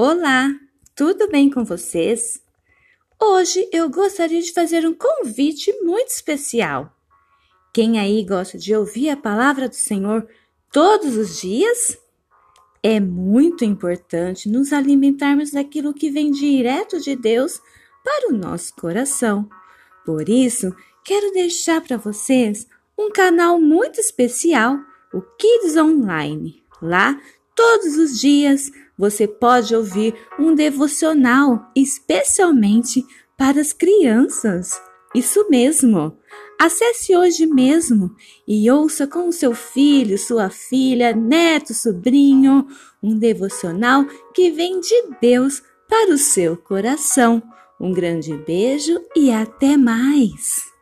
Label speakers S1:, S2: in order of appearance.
S1: Olá, tudo bem com vocês? Hoje eu gostaria de fazer um convite muito especial. Quem aí gosta de ouvir a palavra do Senhor todos os dias? É muito importante nos alimentarmos daquilo que vem direto de Deus para o nosso coração. Por isso, quero deixar para vocês um canal muito especial, o Kids Online. Lá, todos os dias, você pode ouvir um devocional especialmente para as crianças. Isso mesmo! Acesse hoje mesmo e ouça com seu filho, sua filha, neto, sobrinho, um devocional que vem de Deus para o seu coração. Um grande beijo e até mais!